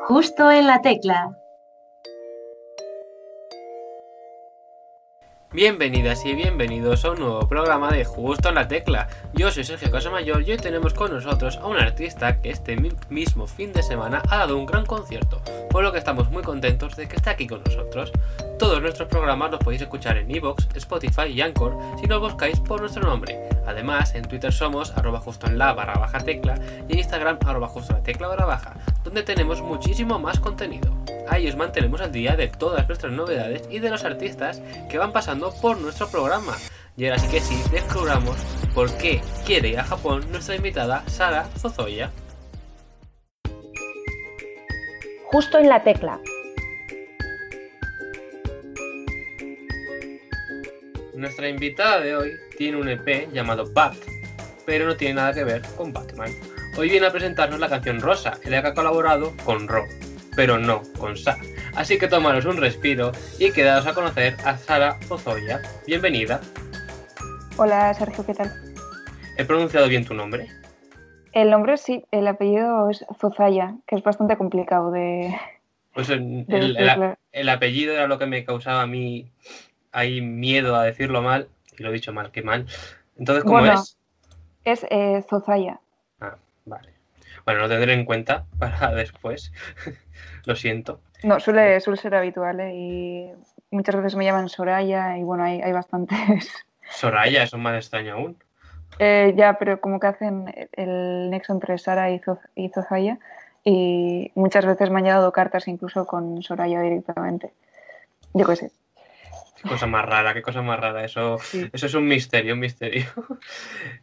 Justo en la tecla. Bienvenidas y bienvenidos a un nuevo programa de Justo en la Tecla. Yo soy Sergio Casamayor y hoy tenemos con nosotros a un artista que este mismo fin de semana ha dado un gran concierto, por lo que estamos muy contentos de que esté aquí con nosotros. Todos nuestros programas los podéis escuchar en Evox, Spotify y Anchor si nos buscáis por nuestro nombre. Además, en Twitter somos arroba justo en la barra baja tecla y en Instagram arroba justo la tecla barra baja, donde tenemos muchísimo más contenido. Ahí os mantenemos al día de todas nuestras novedades y de los artistas que van pasando por nuestro programa. Y ahora sí que sí, descubramos por qué quiere ir a Japón nuestra invitada Sara Zozoya. Justo en la tecla. Nuestra invitada de hoy tiene un EP llamado Bat, pero no tiene nada que ver con Batman. Hoy viene a presentarnos la canción Rosa, en la que ha colaborado con Ro pero no con Sa. Así que tomaros un respiro y quedaos a conocer a Sara Zozoya. Bienvenida. Hola Sergio, ¿qué tal? ¿He pronunciado bien tu nombre? El nombre sí, el apellido es Zozaya, que es bastante complicado de... Pues el, apellido era lo que me causaba a mí hay miedo a decirlo mal, y lo he dicho mal, qué mal. Entonces, ¿cómo es? Es eh, Zozaya. Vale. Bueno, lo tendré en cuenta para después. Lo siento. No, suele, suele ser habitual ¿eh? y muchas veces me llaman Soraya y bueno, hay, hay bastantes. Soraya, eso es más extraño aún. Eh, ya, pero como que hacen el nexo entre Sara y, Zozaya y muchas veces me han llegado cartas incluso con Soraya directamente. Yo qué sé. Qué cosa más rara, qué cosa más rara. Eso, eso es un misterio, un misterio.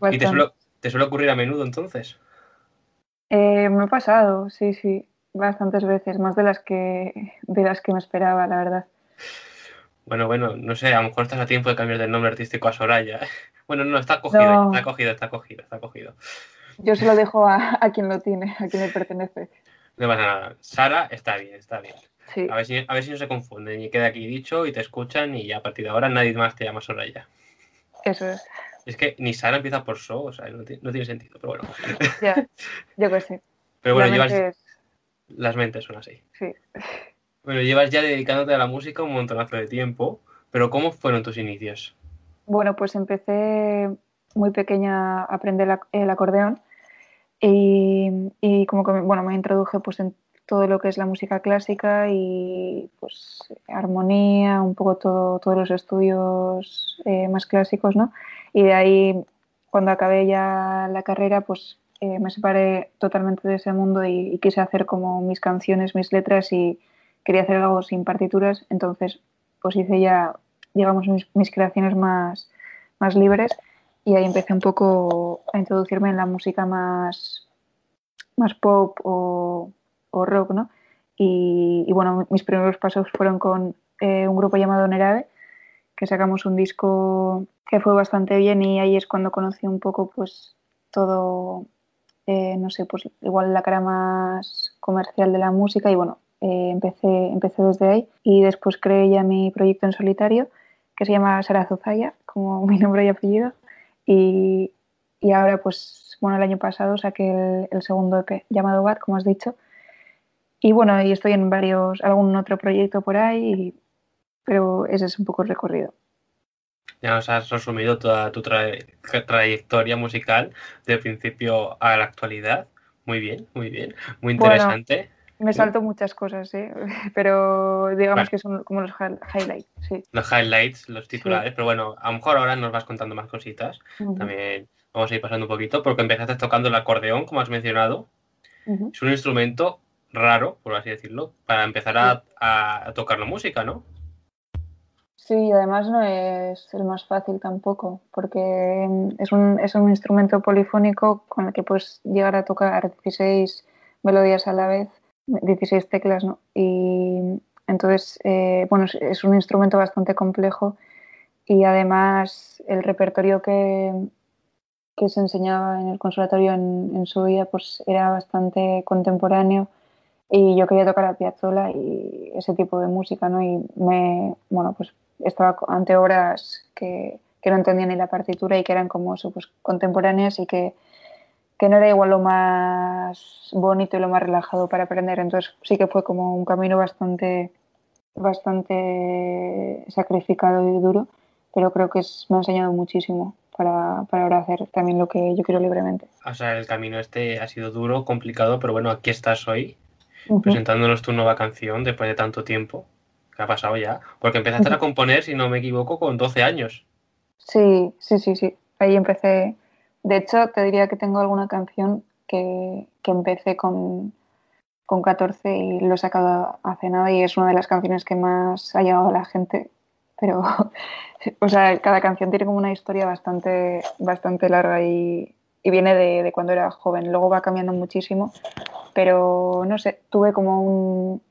¿Y te suele, te suele, ocurrir a menudo entonces? Eh, me ha pasado, sí, sí bastantes veces, más de las que de las que me esperaba, la verdad. Bueno, bueno, no sé, a lo mejor estás a tiempo de cambiar del nombre artístico a Soraya. Bueno, no, está cogido, está cogido, está cogido, está cogido. Yo se lo dejo a, quien lo tiene, a quien le pertenece. No pasa nada. Sara está bien, está bien. A, ver si, a ver si no se confunden y queda aquí dicho y te escuchan y ya a partir de ahora nadie más te llama Soraya. Eso es. Es que ni Sara empieza por So, o sea, no, tiene sentido, pero bueno. Ya, yo que sé. Pero bueno, llevas, las mentes son así. Sí. Bueno, llevas ya dedicándote a la música un montonazo de tiempo, pero ¿cómo fueron tus inicios? Bueno, pues empecé muy pequeña a aprender el acordeón y, como que bueno, me introduje pues en todo lo que es la música clásica y pues armonía, un poco todo, todos los estudios eh, más clásicos, ¿no? Y de ahí, cuando acabé ya la carrera, pues eh, me separé totalmente de ese mundo y, quise hacer como mis canciones, mis letras y quería hacer algo sin partituras, entonces pues hice ya, digamos, mis, creaciones más, más libres y ahí empecé un poco a introducirme en la música más, más pop o, rock, ¿no? Y, bueno, mis primeros pasos fueron con eh, un grupo llamado Nerave, que sacamos un disco que fue bastante bien y ahí es cuando conocí un poco pues todo eh, no sé, pues igual la cara más comercial de la música y bueno, eh, empecé, empecé desde ahí. Y después creé ya mi proyecto en solitario que se llama Sara Zozaya, como mi nombre y apellido. Y, y ahora pues bueno, el año pasado saqué el, segundo EP llamado Bad, como has dicho. Y bueno, y estoy en varios, algún otro proyecto por ahí, pero ese es un poco el recorrido. Ya nos has resumido toda tu trayectoria musical de principio a la actualidad. Muy bien, muy bien, muy interesante. me salto muchas cosas, ¿eh? pero digamos que son como los highlights. Sí. Los highlights, los titulares, pero bueno, a lo mejor ahora nos vas contando más cositas. También vamos a ir pasando un poquito, porque empezaste tocando el acordeón, como has mencionado. Es un instrumento raro, por así decirlo, para empezar a, a tocar la música, ¿no? Sí, además no es el más fácil tampoco, porque es un, es un instrumento polifónico con el que puedes llegar a tocar 16 melodías a la vez, 16 teclas, ¿no? Y entonces, eh, bueno, es un instrumento bastante complejo y además el repertorio que, que se enseñaba en el conservatorio en, en su día pues era bastante contemporáneo y yo quería tocar a Piazzolla y ese tipo de música, ¿no? Y me, bueno, pues estaba ante obras que, no entendía ni la partitura y que eran como pues, contemporáneas y que, que no era igual lo más bonito y lo más relajado para aprender. Entonces sí que fue como un camino bastante, bastante sacrificado y duro, pero creo que es, me ha enseñado muchísimo para, para ahora hacer también lo que yo quiero libremente. O sea, el camino este ha sido duro, complicado, pero bueno, aquí estás hoy presentándonos tu nueva canción después de tanto tiempo. ¿Qué ha pasado ya? Porque empezaste a componer, si no me equivoco, con 12 años. Sí, sí, sí, sí. Ahí empecé. De hecho, te diría que tengo alguna canción que, que empecé con, con 14 y lo he sacado hace nada y es una de las canciones que más ha llegado a la gente. Pero, o sea, cada canción tiene como una historia bastante, bastante larga y, y viene de, de cuando era joven. Luego va cambiando muchísimo, pero no sé, tuve como un,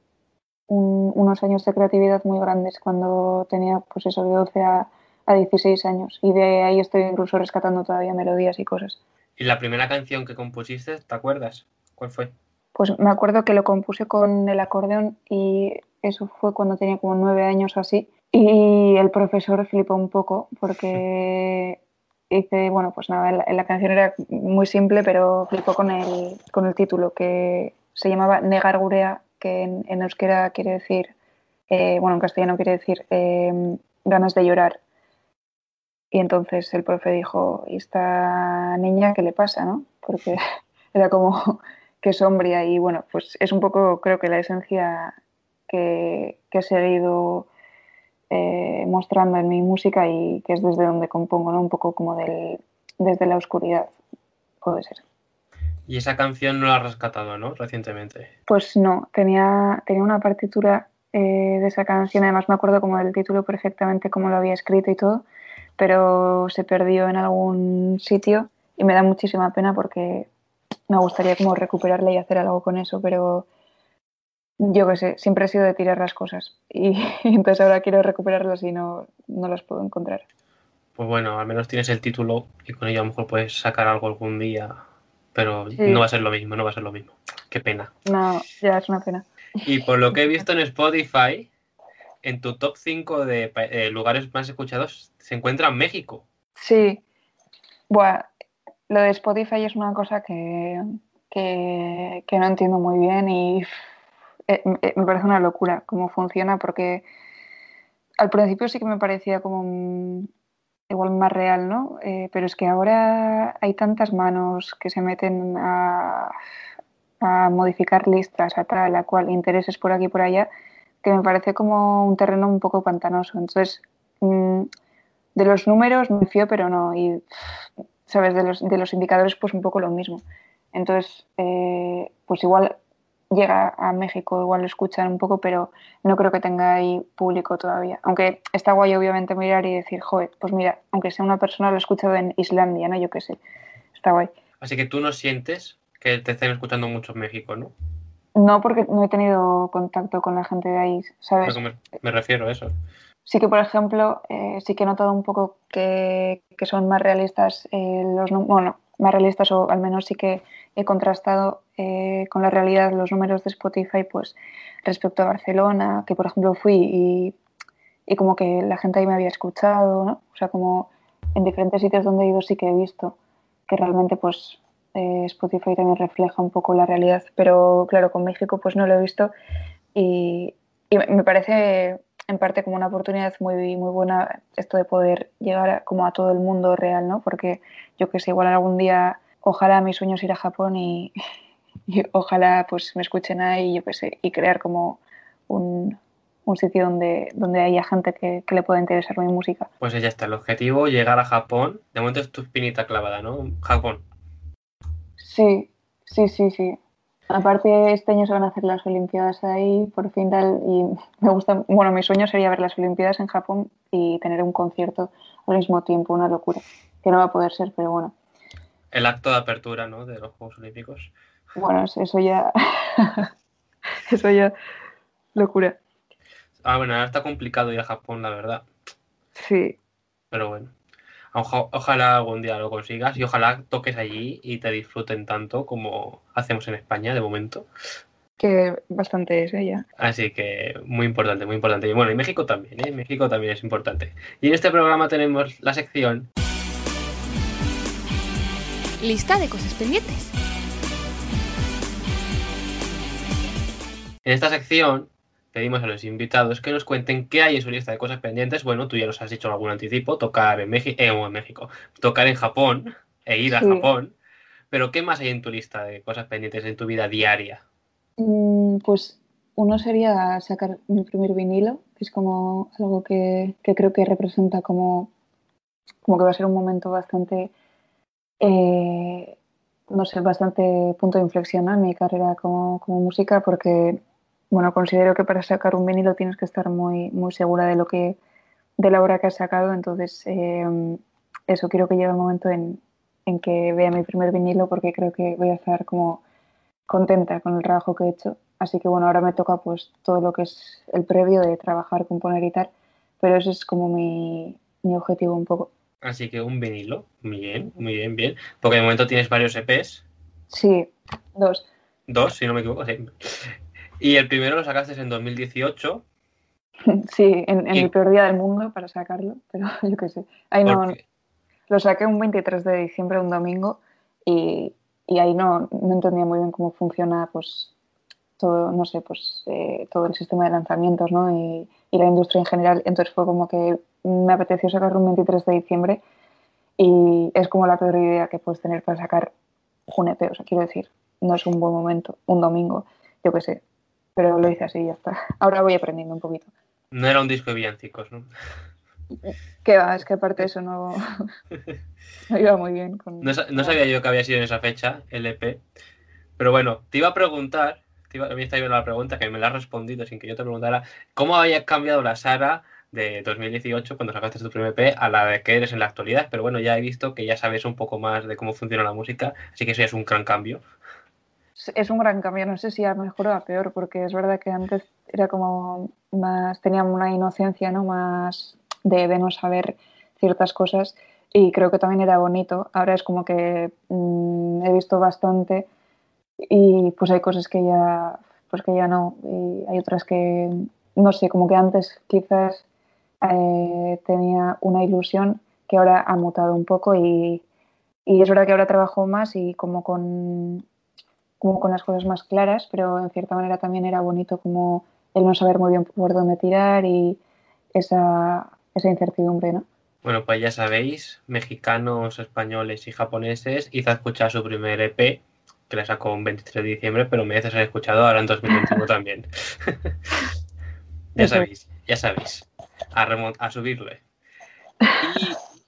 un- unos años de creatividad muy grandes cuando tenía, pues eso, de 12 a, a 16 años. Y de ahí estoy incluso rescatando todavía melodías y cosas. Y la primera canción que compusiste, ¿te acuerdas? ¿Cuál fue? Pues me acuerdo que lo compuse con el acordeón y eso fue cuando tenía como nueve años o así. Y el profesor flipó un poco porque hice, bueno, pues nada, la, la canción era muy simple, pero flipó con el, con el título que se llamaba Negar Gurea, que en, en euskera quiere decir, eh, bueno, en castellano quiere decir eh, ganas de llorar. Y entonces el profe dijo, ¿y esta niña qué le pasa, no? Porque era como que sombría y bueno, pues es un poco creo que la esencia que, que he seguido eh, mostrando en mi música y que es desde donde compongo, ¿no? Un poco como del, desde la oscuridad, puede ser. Y esa canción no la has rescatado, ¿no? Recientemente. Pues no, tenía, tenía una partitura eh, de esa canción, además me acuerdo como del título perfectamente, cómo lo había escrito y todo, pero se perdió en algún sitio y me da muchísima pena porque me gustaría como recuperarla y hacer algo con eso, pero yo qué sé, siempre he sido de tirar las cosas y, entonces ahora quiero recuperarlas y no, no las puedo encontrar. Pues bueno, al menos tienes el título y con ello a lo mejor puedes sacar algo algún día, pero Sí. no va a ser lo mismo, no va a ser lo mismo. Qué pena. No, ya es una pena. Y por lo que he visto en Spotify, en tu top 5 de eh, lugares más escuchados se encuentra México. Sí, Buah, lo de Spotify es una cosa que, que, que no entiendo muy bien y eh, eh, me parece una locura cómo funciona porque al principio sí que me parecía como igual más real, ¿no? Eh, pero es que ahora hay tantas manos que se meten a, a modificar listas, a tal, a cual, intereses por aquí y por allá, que me parece como un terreno un poco pantanoso. Entonces, mm, de los números me fío, pero no. Y, ¿sabes? De los, de los indicadores, pues un poco lo mismo. Entonces, eh, pues igual llega a México, igual lo escuchan un poco, pero no creo que tenga ahí público todavía. Aunque está guay, obviamente, mirar y decir, joder, pues mira, aunque sea una persona, lo he escuchado en Islandia, ¿no? Yo qué sé. Está guay. Así que tú no sientes que te estén escuchando mucho en México, ¿no? No porque no he tenido contacto con la gente de ahí, ¿sabes? Me, me refiero a eso. Sí que, por ejemplo, eh, sí que he notado un poco que, que son más realistas eh, los bueno, más realistas o al menos sí que he contrastado eh, con la realidad los números de Spotify, pues respecto a Barcelona, que por ejemplo fui y, y como que la gente ahí me había escuchado, ¿no? O sea, como en diferentes sitios donde he ido sí que he visto que realmente pues eh, Spotify también refleja un poco la realidad, pero claro, con México pues no lo he visto y, y me parece en parte como una oportunidad muy, muy buena esto de poder llegar a, como a todo el mundo real, ¿no? Porque yo que sé, igual algún día, ojalá mi sueño es ir a Japón y, y ojalá pues me escuchen ahí, yo que sé, y crear como un, un sitio donde, donde haya gente que, que le pueda interesar mi música. Pues ya está, el objetivo, llegar a Japón. De momento es tu espinita clavada, ¿no? Japón. Sí, sí, sí, sí. Aparte, este año se van a hacer las Olimpiadas ahí, por fin tal, y me gusta, bueno, mi sueño sería ver las Olimpiadas en Japón y tener un concierto al mismo tiempo, una locura, que no va a poder ser, pero bueno, El acto de apertura, ¿no? De los Juegos Olímpicos. bueno, es- eso ya, eso ya, locura, Ah, bueno, ahora está complicado ir a Japón, la verdad. sí, Pero bueno. Oja- ojalá algún día lo consigas y ojalá toques allí y te disfruten tanto como hacemos en España de momento. que bastante es ella. Así que muy importante, muy importante. Y bueno, y México también, ¿eh? México también es importante. Y en este programa tenemos la sección lista de cosas pendientes. En esta sección pedimos a los invitados que nos cuenten qué hay en su lista de cosas pendientes. Bueno, tú ya nos has dicho algún anticipo, tocar en, México, eh, en México, tocar en Japón e ir a Sí. Japón. Pero ¿qué más hay en tu lista de cosas pendientes en tu vida diaria? Mm, Pues uno sería sacar mi primer vinilo, que es como algo que, que creo que representa como, como que va a ser un momento bastante, eh, no sé, bastante punto de inflexión en mi carrera como, como música, porque, bueno, considero que para sacar un vinilo tienes que estar muy, muy segura de lo que, de la obra que has sacado, entonces eh, eso quiero que llegue el momento en, en que vea mi primer vinilo, porque creo que voy a estar como contenta con el trabajo que he hecho. Así que bueno, ahora me toca pues todo lo que es el previo de trabajar, componer y tal, pero ese es como mi, mi objetivo un poco. Así que un vinilo, muy bien, muy bien, bien. Porque de momento tienes varios EPs, Sí, dos. dos, si no me equivoco, sí. Y el primero lo sacaste en 2018. Sí, en, en Y- el peor día del mundo para sacarlo, pero yo qué sé. Ahí no, lo saqué un 23 de diciembre, un domingo, y, y ahí no, no entendía muy bien cómo funciona pues todo, no sé, pues eh, todo el sistema de lanzamientos, ¿no? Y, y la industria en general. Entonces fue como que me apeteció sacarlo un 23 de diciembre y es como la peor idea que puedes tener para sacar un EP. O sea, quiero decir, no es un buen momento, un domingo, yo qué sé. Pero lo hice así y ya está. Ahora voy aprendiendo un poquito. No era un disco de villancicos, ¿no? ¿Qué va? Es que aparte de eso no, no iba muy bien con... No, no sabía yo que había sido en esa fecha, el EP. Pero bueno, te iba a preguntar, te iba, a mí está viendo la pregunta que me la has respondido sin que yo te preguntara, ¿cómo había cambiado la Sara de 2018 cuando sacaste tu primer EP a la de que eres en la actualidad? Pero bueno, ya he visto que ya sabes un poco más de cómo funciona la música, así que eso ya es un gran cambio. Es un gran cambio, no sé si a mejor o a peor, porque es verdad que antes era como más, tenía una inocencia, ¿no? Más de, de no saber ciertas cosas y creo que también era bonito. Ahora es como que mm, he visto bastante y pues hay cosas que ya, pues que ya no, y hay otras que, no sé, como que antes quizás eh, tenía una ilusión que ahora ha mutado un poco y, y es verdad que ahora trabajo más y como con como con las cosas más claras, pero en cierta manera también era bonito como el no saber muy bien por dónde tirar y esa, esa incertidumbre, ¿no? Bueno, pues ya sabéis, mexicanos, españoles y japoneses, hizo escuchar su primer EP, que la sacó un 23 de diciembre, pero merece ser escuchado ahora en 2021 también. ya sabéis, ya sabéis, a subirle.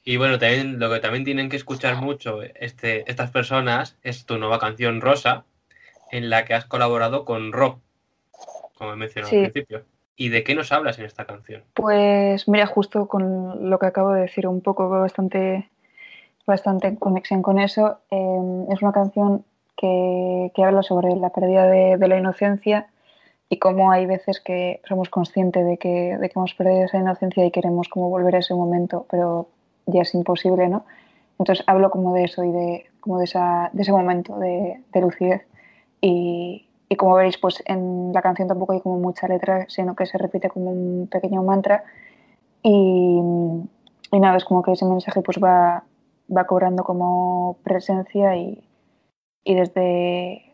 Y, y bueno, también lo que también tienen que escuchar mucho este, estas personas es tu nueva canción Rosa, en la que has colaborado con Rob, como he mencionado Sí. al principio. ¿Y de qué nos hablas en esta canción? Pues mira, justo con lo que acabo de decir, un poco bastante, bastante en conexión con eso. eh, es una canción que, que habla sobre la pérdida de, de la inocencia y cómo hay veces que somos conscientes de que, de que hemos perdido esa inocencia y queremos como volver a ese momento, pero ya es imposible, ¿no? Entonces hablo como de eso y de, como de, esa, de ese momento de, de lucidez. Y, y como veréis, pues en la canción tampoco hay como mucha letra, sino que se repite como un pequeño mantra. Y, y nada, es como que ese mensaje pues va, va cobrando como presencia y, y desde...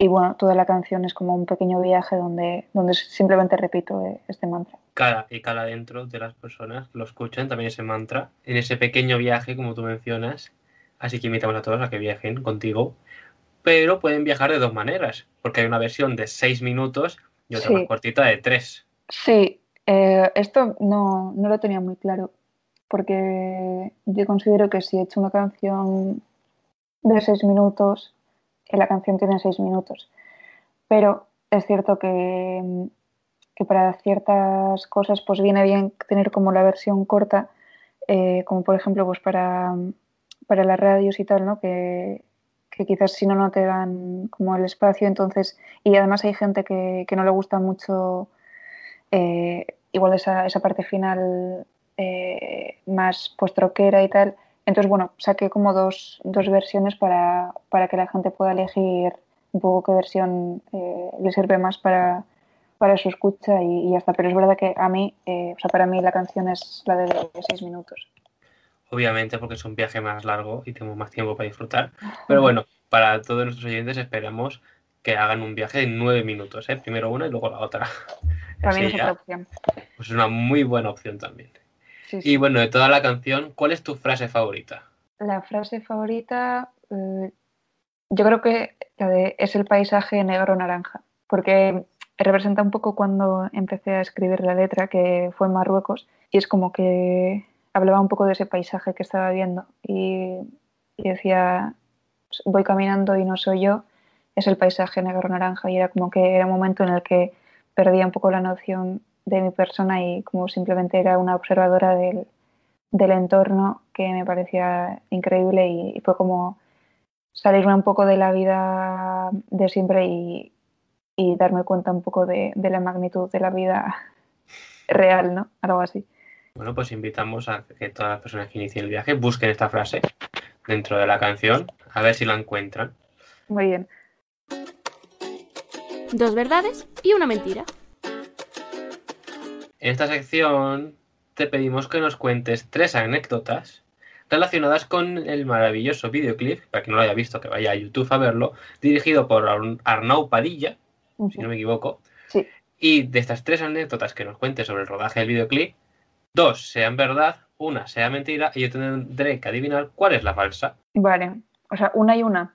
Y bueno, toda la canción es como un pequeño viaje donde, donde simplemente repito eh, este mantra. cada y cada dentro de las personas lo escuchan también ese mantra en ese pequeño viaje como tú mencionas así que invitamos a todos a que viajen contigo pero pueden viajar de dos maneras porque hay una versión de seis minutos y otra Sí. más cortita de tres Sí, eh, esto no, no lo tenía muy claro, porque yo considero que si he hecho una canción de seis minutos, eh, la canción tiene seis minutos, pero es cierto que, que para ciertas cosas pues viene bien tener como la versión corta, eh, como por ejemplo pues para, para las radios y tal, ¿no? Que, que quizás si no no te dan como el espacio, entonces, y además hay gente que, que no le gusta mucho eh, igual esa, esa parte final eh, más post-rockera y tal. Entonces, bueno, saqué como dos, dos versiones para, para que la gente pueda elegir un poco qué versión eh, le sirve más para, para su escucha y, y ya está. Pero es verdad que a mí, eh, o sea, para mí la canción es la de seis minutos. Obviamente porque es un viaje más largo y tenemos más tiempo para disfrutar. Pero bueno, para todos nuestros oyentes esperamos que hagan un viaje de nueve minutos, ¿eh? Primero una y luego la otra. También es otra opción. Pues es una muy buena opción también. Sí, sí. Y bueno, de toda la canción, ¿cuál es tu frase favorita? La frase favorita, eh, yo creo que la de es el paisaje negro-naranja, porque representa un poco cuando empecé a escribir la letra, que fue en Marruecos, y es como que hablaba un poco de ese paisaje que estaba viendo y, decía, voy caminando y no soy yo, es el paisaje negro-naranja, y era como que era un momento en el que perdía un poco la noción de mi persona y como simplemente era una observadora del, del entorno que me parecía increíble y, y fue como salirme un poco de la vida de siempre y, y darme cuenta un poco de, de la magnitud de la vida real, ¿no? Algo así. Bueno, pues invitamos a que todas las personas que inicien el viaje busquen esta frase dentro de la canción, a ver si la encuentran. Muy bien. Dos verdades y una mentira. En esta sección te pedimos que nos cuentes tres anécdotas relacionadas con el maravilloso videoclip, para quien no lo haya visto, que vaya a YouTube a verlo, dirigido por Ar- Arnau Padilla, si no me equivoco. Sí. Y de estas tres anécdotas que nos cuentes sobre el rodaje del videoclip, dos sean verdad, una sea mentira, y yo tendré que adivinar cuál es la falsa. Vale. O sea, una y una.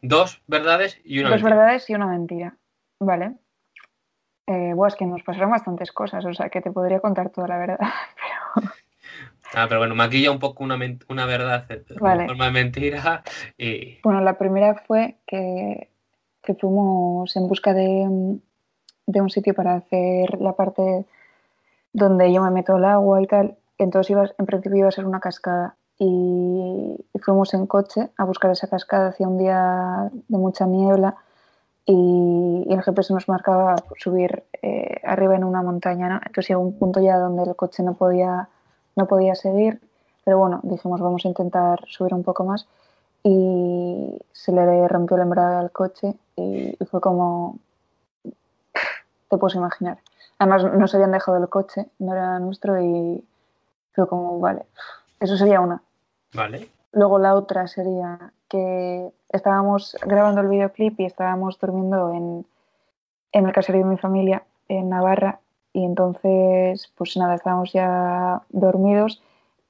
Dos verdades y una Dos mentira. verdades y una mentira. Vale. Eh, buah, es que nos pasaron bastantes cosas, o sea, que te podría contar toda la verdad. Ah, pero bueno, maquilla un poco una, una verdad de Vale. forma de mentira y... Bueno, la primera fue que, que fuimos en busca de, de un sitio para hacer la parte donde yo me meto el agua y tal. Entonces iba, en principio iba a ser una cascada y, fuimos en coche a buscar esa cascada. Hacía un día de mucha niebla y, y el GPS nos marcaba subir eh, arriba en una montaña, ¿no? Entonces llegó un punto ya donde el coche no podía, no podía seguir, pero bueno, dijimos vamos a intentar subir un poco más y se le rompió el embrague al coche y, y fue como, te puedes imaginar. Además nos habían dejado el coche, no era nuestro y fue como, vale, eso sería una. Vale. Luego la otra sería que estábamos grabando el videoclip y estábamos durmiendo en, en el caserío de mi familia en Navarra y entonces pues nada, estábamos ya dormidos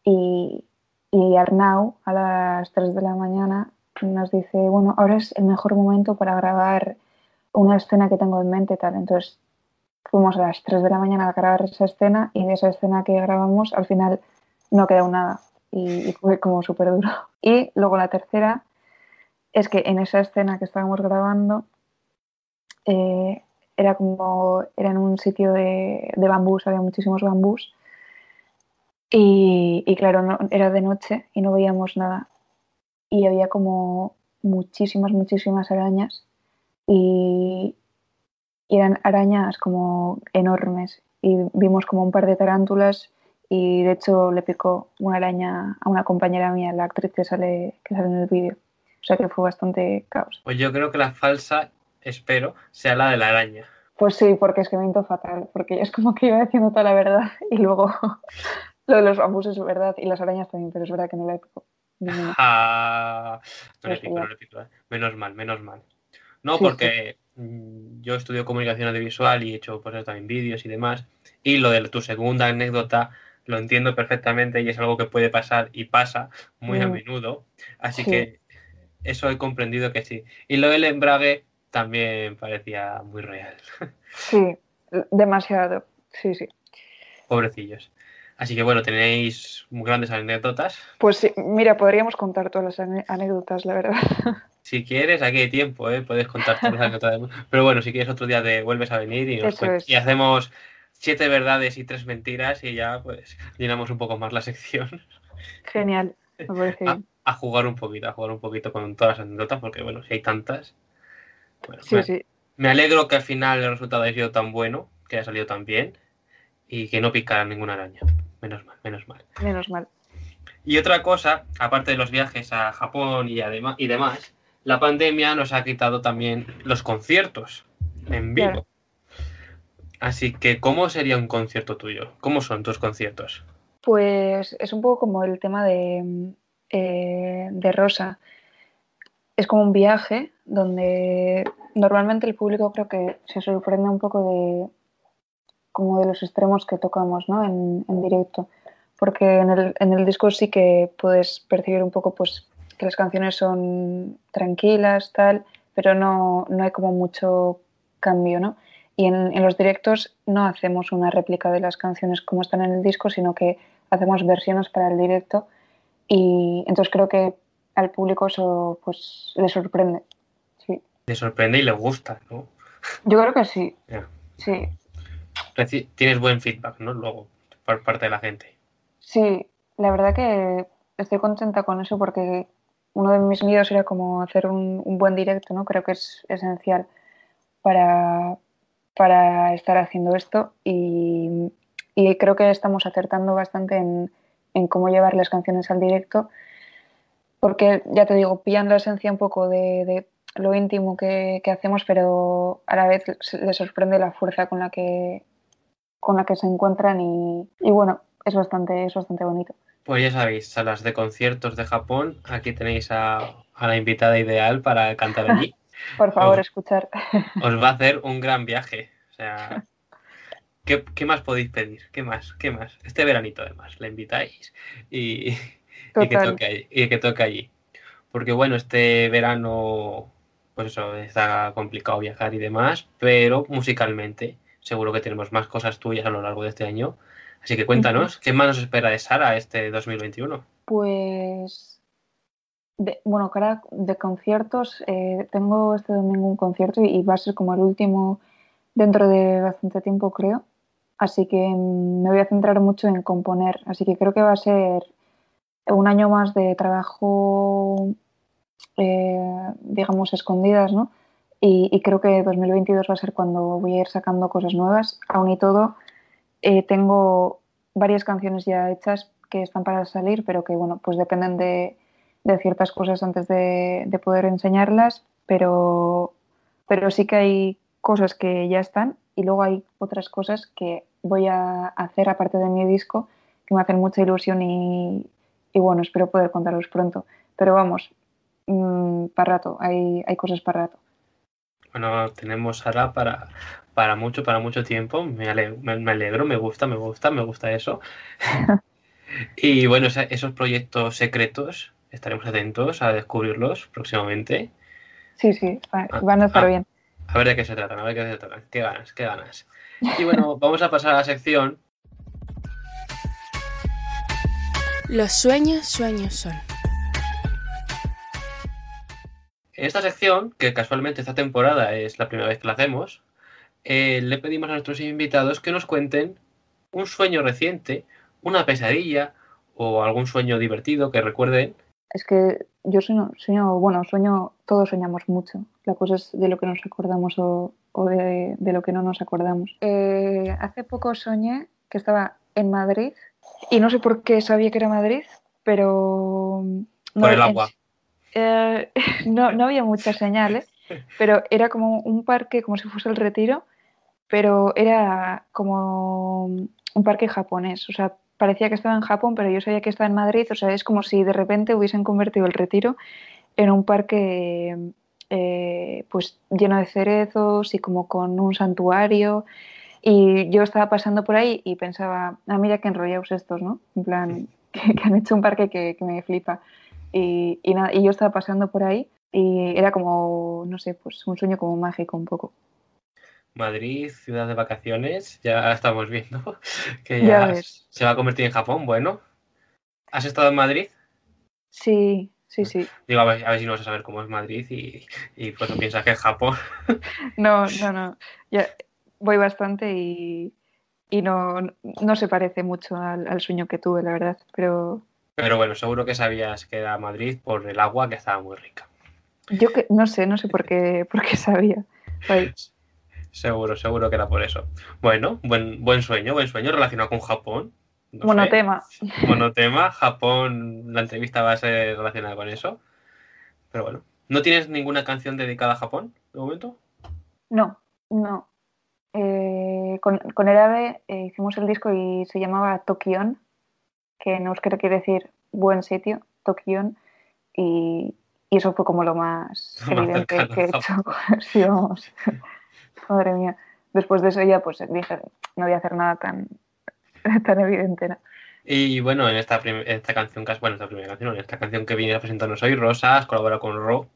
y, y Arnau a las 3 de la mañana nos dice, bueno, ahora es el mejor momento para grabar una escena que tengo en mente tal. Entonces fuimos a las 3 de la mañana a grabar esa escena y de esa escena que grabamos al final no quedó nada y, y fue como súper duro. Y luego la tercera es que en esa escena que estábamos grabando eh, era como, era en un sitio de, de bambús, había muchísimos bambús y, y claro, no, era de noche y no veíamos nada y había como muchísimas, muchísimas arañas y, y eran arañas como enormes y vimos como un par de tarántulas y de hecho le picó una araña a una compañera mía, la actriz que sale, que sale en el vídeo. O sea que fue bastante caos. Pues yo creo que la falsa, espero, sea la de la araña. Pues sí, porque es que me hizo fatal, porque es como que iba diciendo toda la verdad y luego lo de los bambús es verdad y las arañas también, pero es verdad que no le picó. ninguna. Ah, no le pico, no le pico. eh. Menos mal, menos mal. No, porque mm, yo estudio comunicación audiovisual y he hecho pues, también vídeos y demás. Y lo de tu segunda anécdota lo entiendo perfectamente y es algo que puede pasar y pasa muy a Mm. menudo. Así Sí. que eso he comprendido que sí. Y lo del embrague también parecía muy real. Sí, demasiado. Sí, sí. Pobrecillos. Así que bueno, tenéis muy grandes anécdotas. Pues sí, mira, podríamos contar todas las anécdotas, la verdad. Si quieres, aquí hay tiempo, ¿eh? puedes contar todas las anécdotas. Pero bueno, si quieres otro día te vuelves a venir y, nos y hacemos siete verdades y tres mentiras y ya pues llenamos un poco más la sección Genial, me parece bien. a jugar un poquito, a jugar un poquito con todas las anécdotas, porque bueno, si hay tantas. Bueno, Sí, me, sí. me alegro que al final el resultado haya sido tan bueno, que haya salido tan bien y que no picara ninguna araña. Menos mal, menos mal. Menos mal. Y otra cosa, aparte de los viajes a Japón y, y demás, la pandemia nos ha quitado también los conciertos en vivo. Claro. Así que, ¿cómo sería un concierto tuyo? ¿Cómo son tus conciertos? Pues es un poco como el tema de, eh, de Rosa. Es como un viaje donde normalmente el público creo que se sorprende un poco de como de los extremos que tocamos ¿no? en, en directo. Porque en el, en el disco sí que puedes percibir un poco pues, que las canciones son tranquilas, tal, pero no, no hay como mucho cambio, ¿no? Y en, en, los directos no hacemos una réplica de las canciones como están en el disco, sino que hacemos versiones para el directo y entonces creo que al público eso pues le sorprende. Sí. Le sorprende y le gusta, ¿no? Yo creo que sí. Yeah. Sí. Tienes buen feedback, ¿no? Luego, por parte de la gente. Sí, la verdad que estoy contenta con eso porque uno de mis miedos era como hacer un, buen directo, ¿no? Creo que es esencial para, para estar haciendo esto y, y, creo que estamos acertando bastante en, en, cómo llevar las canciones al directo porque ya te digo, pillan la esencia un poco de, de lo íntimo que, que, hacemos, pero a la vez les sorprende la fuerza con la que, con la que se encuentran y, y bueno, es bastante, es bastante bonito. Pues ya sabéis, salas de conciertos de Japón, aquí tenéis a, a la invitada ideal para cantar allí. Por favor, os, escuchar. Os va a hacer un gran viaje. O sea, ¿qué, ¿qué, más podéis pedir? ¿Qué más? ¿Qué más? Este veranito además, la invitáis y, y, que toque allí, y que toque allí. Porque bueno, este verano, pues eso, está complicado viajar y demás, pero musicalmente seguro que tenemos más cosas tuyas a lo largo de este año. Así que cuéntanos, ¿qué más nos espera de Sara este 2021? Pues, de, bueno, cara de conciertos, eh, tengo este domingo un concierto y, y, va a ser como el último dentro de bastante tiempo, creo. Así que me voy a centrar mucho en componer. Así que creo que va a ser un año más de trabajo, eh, digamos, escondidas, ¿no? Y, creo que 2022 va a ser cuando voy a ir sacando cosas nuevas. Aún y todo, eh, tengo varias canciones ya hechas que están para salir, pero que bueno, pues dependen de, ciertas cosas antes de, de, poder enseñarlas, pero, pero sí que hay cosas que ya están y luego hay otras cosas que voy a hacer aparte de mi disco que me hacen mucha ilusión y, y bueno, espero poder contaros pronto. Pero vamos, mmm, para rato, hay, hay cosas para rato. Bueno, tenemos ahora para, para mucho, para mucho tiempo. Me alegro, me, me, alegro, me gusta, me gusta, me gusta eso. y bueno, esos proyectos secretos, estaremos atentos a descubrirlos próximamente. Sí, sí, van a estar a, bien. A ver de qué se tratan, a ver de qué se tratan. Qué ganas, qué ganas. Y bueno, vamos a pasar a la sección. Los sueños, sueños son. Esta sección, que casualmente esta temporada es la primera vez que la hacemos, eh, le pedimos a nuestros invitados que nos cuenten un sueño reciente, una pesadilla o algún sueño divertido que recuerden. Es que yo sueño, sueño bueno, sueño, todos soñamos mucho. La cosa es de lo que nos acordamos o, o de, de, lo que no nos acordamos. Eh, hace poco soñé que estaba en Madrid y no sé por qué sabía que era Madrid, pero... No, por el agua. Eh, no, no, había muchas señales, pero era como un parque, como si fuese el retiro, pero era como un parque japonés. O sea, parecía que estaba en Japón, pero yo sabía que estaba en Madrid. O sea, es como si de repente hubiesen convertido el retiro en un parque eh, pues lleno de cerezos y como con un santuario. Y yo estaba pasando por ahí y pensaba, ah, mira qué enrollados estos, ¿no? En plan, que, han hecho un parque que, que me flipa. Y, y, nada, y, yo estaba pasando por ahí y era como, no sé, pues un sueño como mágico un poco. Madrid, ciudad de vacaciones, ya estamos viendo que ya, ya se va a convertir en Japón. Bueno, ¿has estado en Madrid? Sí, sí, sí. Digo, a ver, a ver si no vas a saber cómo es Madrid y, y pues no piensas que es Japón. no, no, no. Ya voy bastante y, y no, no se parece mucho al, al sueño que tuve, la verdad, pero pero bueno, seguro que sabías que era Madrid por el agua que estaba muy rica. Yo que no sé, no sé por qué, por qué sabía. Seguro, seguro que era por eso. Bueno, buen, buen sueño, buen sueño relacionado con Japón. No Monotema. Sé. Monotema, Japón, la entrevista va a ser relacionada con eso. Pero bueno, ¿no tienes ninguna canción dedicada a Japón de momento? No, no. Eh, con, con el AVE eh, hicimos el disco y se llamaba Tokion que en euskera quiere decir buen sitio, Tokion, y, y eso fue como lo más Lo evidente que he hecho. sí, vamos. Madre mía. Después de eso ya pues dije, no voy a hacer nada tan, tan evidente. ¿no? Y bueno, en esta, esta canción, que bueno, esta primera canción, en esta canción que vienes a presentarnos hoy, Rosa, has colaborado con Ro,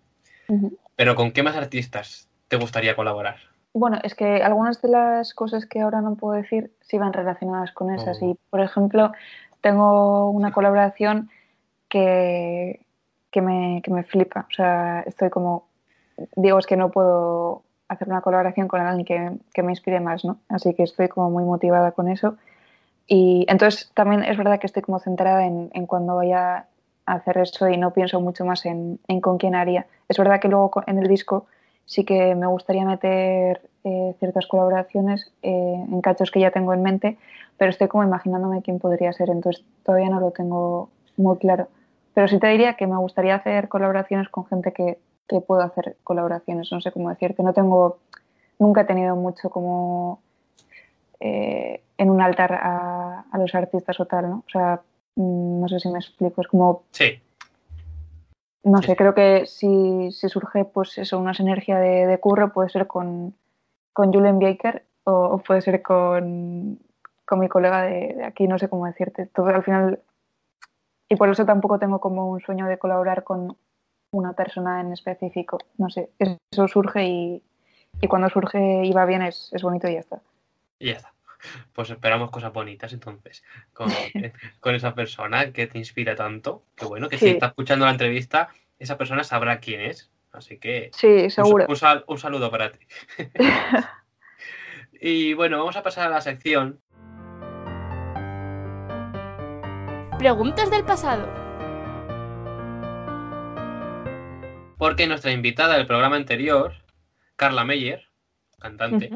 pero ¿con qué más artistas te gustaría colaborar? Bueno, es que algunas de las cosas que ahora no puedo decir sí van relacionadas con esas. Oh. Y, por ejemplo, tengo una colaboración que, que, me, que me flipa. O sea, estoy como, digo, es que no puedo hacer una colaboración con alguien que, que me inspire más, ¿no? Así que estoy como muy motivada con eso. Y entonces también es verdad que estoy como centrada en, en cuando vaya a hacer eso y no pienso mucho más en, en con quién haría. Es verdad que luego en el disco sí que me gustaría meter eh, ciertas colaboraciones eh, en cachos que ya tengo en mente, pero estoy como imaginándome quién podría ser, entonces todavía no lo tengo muy claro. Pero sí te diría que me gustaría hacer colaboraciones con gente que, que puedo hacer colaboraciones, no sé cómo decirte, no tengo, nunca he tenido mucho como eh, en un altar a, a los artistas o tal, ¿no? O sea, mm, no sé si me explico, es como Sí, no sé, creo que si, si surge pues eso, una sinergia de, de curro, puede ser con, con Julian Baker o, o puede ser con, con mi colega de, de aquí, no sé cómo decirte. Todo al final, y por eso tampoco tengo como un sueño de colaborar con una persona en específico. No sé, eso surge y, y cuando surge y va bien es, es bonito y ya está. y ya está. Pues esperamos cosas bonitas entonces con, con esa persona que te inspira tanto. Que bueno, que si está escuchando la entrevista, esa persona sabrá quién es. Así que Sí, un, seguro. un sal- un saludo para ti. y bueno, vamos a pasar a la sección Preguntas del pasado. porque nuestra invitada del programa anterior, Carla Meyer, cantante.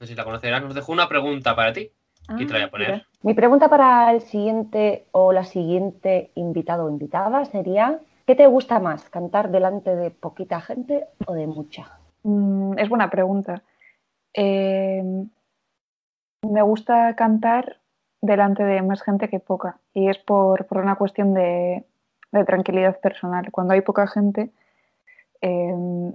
No sé si la conocerás, nos dejó una pregunta para ti. Y te la voy a Ah, poner. mira. Mi pregunta para el siguiente o la siguiente invitado o invitada sería, ¿qué te gusta más, cantar delante de poquita gente o de mucha? Mm, es buena pregunta. Eh, me gusta cantar delante de más gente que poca y es por, por una cuestión de, de tranquilidad personal. Cuando hay poca gente, eh,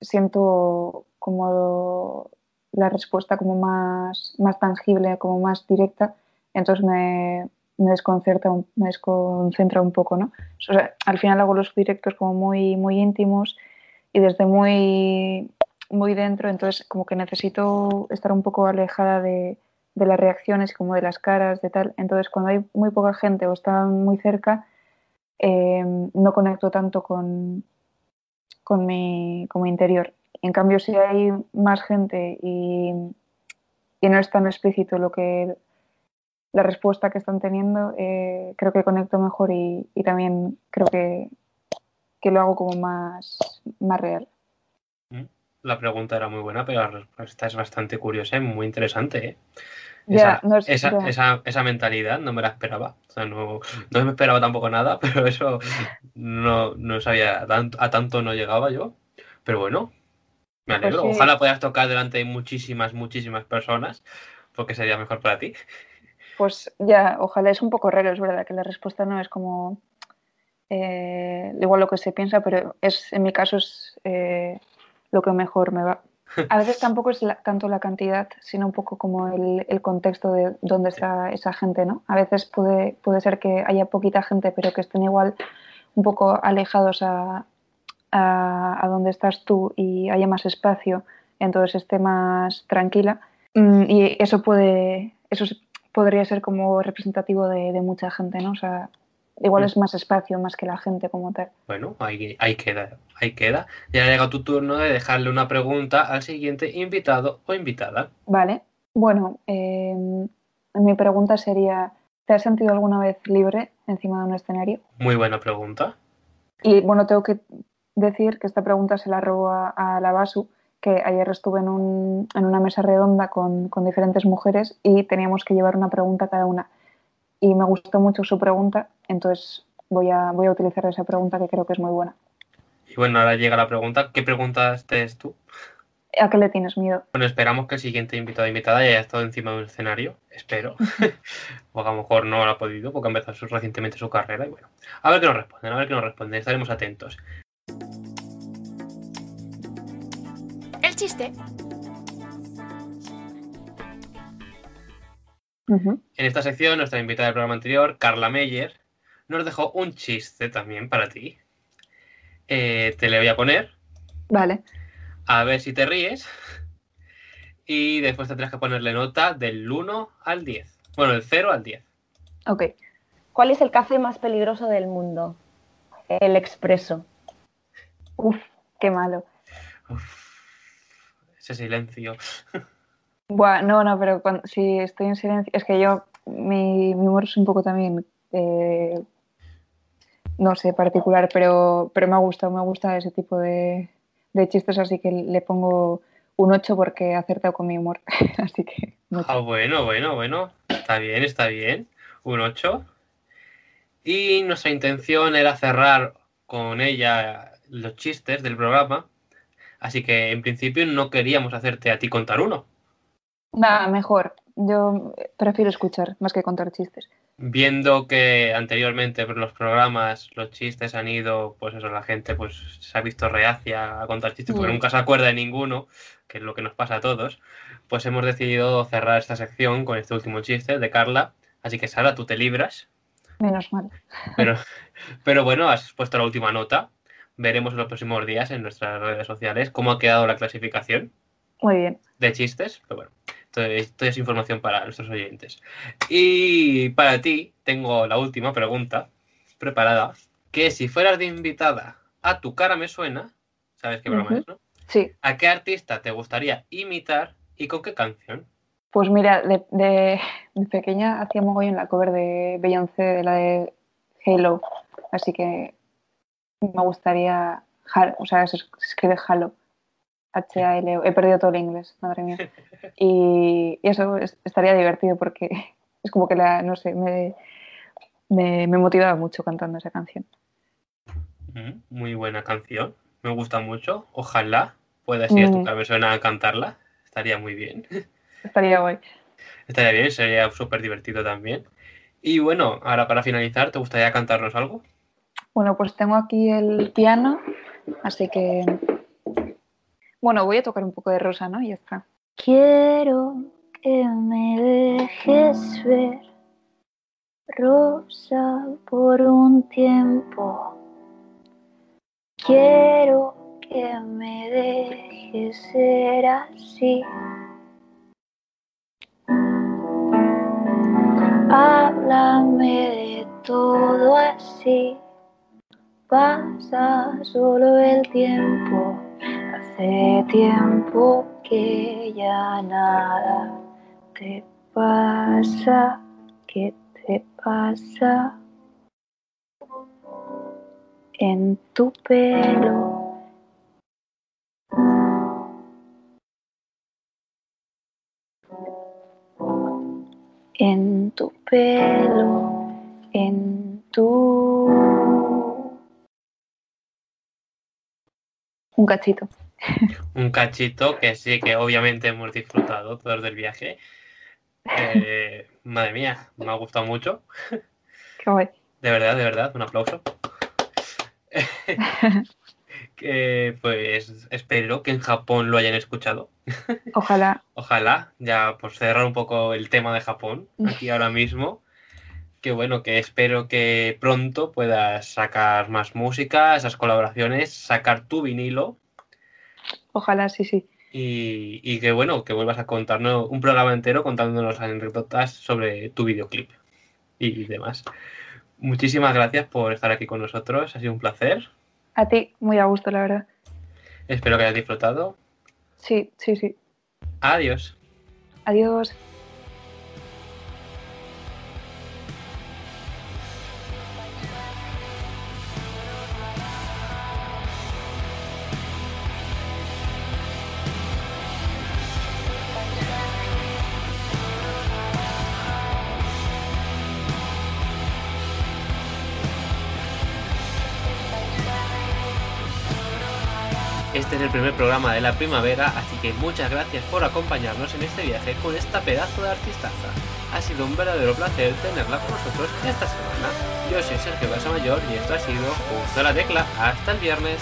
siento como la respuesta como más, más tangible, como más directa, entonces me, desconcerta, me desconcentra un poco, ¿no? O sea, al final hago los directos como muy, muy íntimos y desde muy, muy dentro, entonces como que necesito estar un poco alejada de, de las reacciones, como de las caras, de tal. Entonces cuando hay muy poca gente o están muy cerca, eh, no conecto tanto con, con, mi, con mi interior. En cambio, si hay más gente y, y no es tan explícito lo que la respuesta que están teniendo, eh, creo que conecto mejor y, y también creo que, que lo hago como más, más real. La pregunta era muy buena, pero la respuesta es bastante curiosa y muy interesante. ¿eh? Esa, no es- esa, esa- esa mentalidad no me la esperaba. O sea, no, no me esperaba tampoco nada, pero eso no, no sabía, a tanto no llegaba yo. Pero bueno, me Pues sí. Ojalá puedas tocar delante de muchísimas, muchísimas personas, porque sería mejor para ti. Pues ya, ojalá es un poco raro, es verdad que la respuesta no es como eh, igual lo que se piensa, pero es en mi caso es eh, lo que mejor me va. A veces tampoco es la- tanto la cantidad, sino un poco como el, el contexto de dónde está esa gente, ¿no? A veces puede, puede ser que haya poquita gente, pero que estén igual un poco alejados a, a, a donde estás tú y haya más espacio, entonces esté más tranquila. Mm, Y eso puede, eso es- podría ser como representativo de, de mucha gente, ¿no? O sea, igual Mm. es más espacio más que la gente como tal. Bueno, ahí, ahí queda, ahí queda. Ya ha llegado tu turno de dejarle una pregunta al siguiente invitado o invitada. Vale. Bueno, eh, mi pregunta sería, ¿te has sentido alguna vez libre encima de un escenario? Muy buena pregunta. Y bueno, tengo que decir que esta pregunta se la robo a, a la Basu, que ayer estuve en, un- en una mesa redonda con, con diferentes mujeres y teníamos que llevar una pregunta cada una. Y me gustó mucho su pregunta, entonces voy a, voy a utilizar esa pregunta que creo que es muy buena. Y bueno, ahora llega la pregunta. ¿Qué preguntas tienes tú? ¿A qué le tienes miedo? Bueno, esperamos que el siguiente invitado o invitada haya estado encima de un escenario. Espero. o a lo mejor no lo ha podido porque ha empezado recientemente su carrera. Y bueno, a ver qué nos responden, a ver qué nos responden. Estaremos atentos. El chiste. En esta sección, nuestra invitada del programa anterior, Carla Meyer, nos dejó un chiste también para ti. Eh, te le voy a poner, Vale. a ver si te ríes. Y después tendrás que ponerle nota del 1 al 10. Bueno, del 0 al 10. Ok. ¿Cuál es el café más peligroso del mundo? El expreso. Uf, qué malo. Uf, ese silencio. Buah, no, no, pero cuando, si estoy en silencio, es que yo, mi, mi humor es un poco también, eh, no sé, particular, pero, pero me ha gustado, me gusta ese tipo de, de chistes, así que le pongo un 8 porque he acertado con mi humor. así que. Ah, bueno, bueno, bueno. Está bien, está bien. Un 8. Y nuestra intención era cerrar con ella los chistes del programa. Así que en principio no queríamos hacerte a ti contar uno. Nada, mejor. Yo prefiero escuchar más que contar chistes. Viendo que anteriormente por los programas los chistes han ido, pues eso, la gente pues se ha visto reacia a contar chistes porque Mm. nunca se acuerda de ninguno, que es lo que nos pasa a todos, pues hemos decidido cerrar esta sección con este último chiste de Carla. Así que Sara, tú te libras. Menos mal. Pero, pero bueno, has puesto la última nota. Veremos en los próximos días en nuestras redes sociales cómo ha quedado la clasificación Muy bien. de chistes. Pero bueno, esto, esto es información para nuestros oyentes. Y para ti tengo la última pregunta preparada. Que si fueras de invitada a Tu cara me suena, ¿sabes qué broma Ujú. es, no? Sí, ¿A qué artista te gustaría imitar y con qué canción? pues mira, de, de- de pequeña hacía mogollón la cover de Beyoncé, de la de Halo, así que me gustaría, o sea, se es- se escribe Halo, H-A-L-O, he perdido todo el inglés, madre mía. Y, y eso es- estaría divertido porque es como que la, no sé, me, me, me motivaba mucho cantando esa canción. Mm, Muy buena canción. Me gusta mucho. Ojalá puedas ir a Tu Mm. suena a cantarla. Estaría muy bien. Estaría guay. Estaría bien, sería súper divertido también. Y bueno, ahora para finalizar, ¿te gustaría cantarnos algo? Bueno, pues tengo aquí el piano, así que. Bueno, voy a tocar un poco de rosa, ¿no? Y ya está. Quiero que me dejes ver rosa por un tiempo. Quiero que me dejes ser así. Háblame de todo así. Pasa solo el tiempo. Hace tiempo que ya nada te pasa. ¿Qué te pasa? En tu pelo. En tu pelo. En tu un cachito. Un cachito que sí, que obviamente hemos disfrutado todos del viaje. Eh, madre mía, me ha gustado mucho. Qué guay. De verdad, de verdad, un aplauso. que pues espero que en Japón lo hayan escuchado. Ojalá. Ojalá, ya por cerrar un poco el tema de Japón, aquí ahora mismo, que bueno, que espero que pronto puedas sacar más música, esas colaboraciones, sacar tu vinilo Ojalá, sí, sí. y, y que bueno, que vuelvas a contarnos un programa entero contándonos anécdotas sobre tu videoclip y demás. Muchísimas gracias por estar aquí con nosotros, ha sido un placer. A ti, muy a gusto, la verdad. Espero que hayas disfrutado. Sí, sí, sí. Adiós. Adiós. Este es el primer programa de la primavera, así que muchas gracias por acompañarnos en este viaje con esta pedazo de artistaza. Ha sido un verdadero placer tenerla con nosotros esta semana. Yo soy Sergio Mayor y esto ha sido Justo la Tecla. Hasta el viernes.